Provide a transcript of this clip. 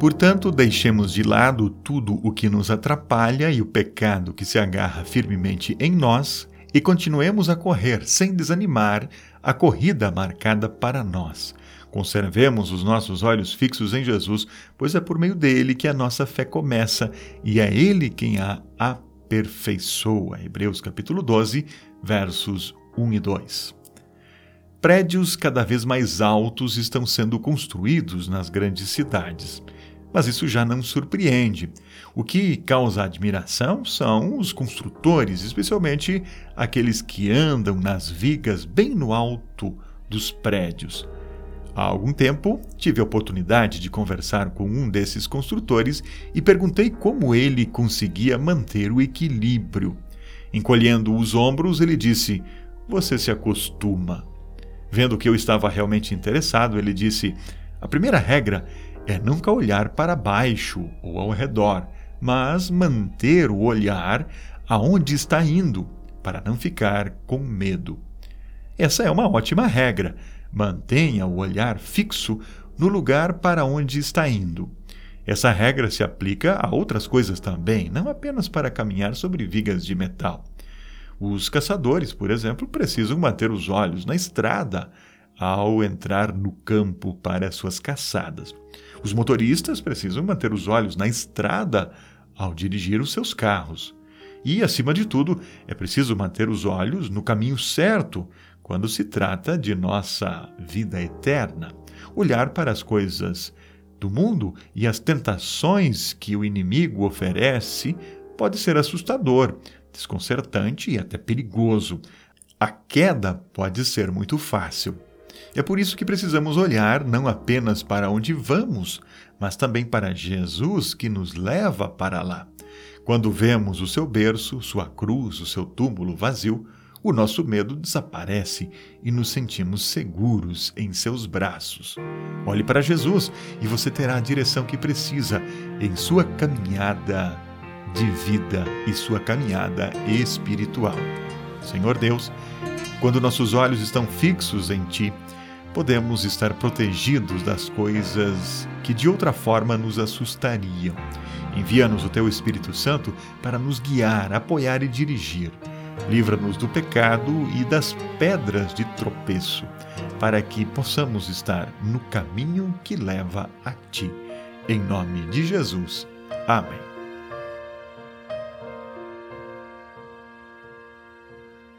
Portanto, deixemos de lado tudo o que nos atrapalha e o pecado que se agarra firmemente em nós e continuemos a correr sem desanimar a corrida marcada para nós. Conservemos os nossos olhos fixos em Jesus, pois é por meio dele que a nossa fé começa e é ele quem a aperfeiçoa. Hebreus capítulo 12, versos 1 e 2. Prédios cada vez mais altos estão sendo construídos nas grandes cidades. Mas isso já não surpreende. O que causa admiração são os construtores, especialmente aqueles que andam nas vigas bem no alto dos prédios. Há algum tempo, tive a oportunidade de conversar com um desses construtores e perguntei como ele conseguia manter o equilíbrio. Encolhendo os ombros, ele disse: Você se acostuma. Vendo que eu estava realmente interessado, ele disse: A primeira regra é nunca olhar para baixo ou ao redor, mas manter o olhar aonde está indo, para não ficar com medo. Essa é uma ótima regra. Mantenha o olhar fixo no lugar para onde está indo. Essa regra se aplica a outras coisas também, não apenas para caminhar sobre vigas de metal. Os caçadores, por exemplo, precisam manter os olhos na estrada ao entrar no campo para suas caçadas. Os motoristas precisam manter os olhos na estrada ao dirigir os seus carros. E, acima de tudo, é preciso manter os olhos no caminho certo quando se trata de nossa vida eterna. Olhar para as coisas do mundo e as tentações que o inimigo oferece pode ser assustador, desconcertante e até perigoso. A queda pode ser muito fácil. É por isso que precisamos olhar não apenas para onde vamos, mas também para Jesus que nos leva para lá. Quando vemos o seu berço, sua cruz, o seu túmulo vazio, o nosso medo desaparece e nos sentimos seguros em seus braços. Olhe para Jesus e você terá a direção que precisa em sua caminhada de vida e sua caminhada espiritual. Senhor Deus, quando nossos olhos estão fixos em Ti, podemos estar protegidos das coisas que de outra forma nos assustariam. Envia-nos o Teu Espírito Santo para nos guiar, apoiar e dirigir. Livra-nos do pecado e das pedras de tropeço, para que possamos estar no caminho que leva a Ti. Em nome de Jesus. Amém.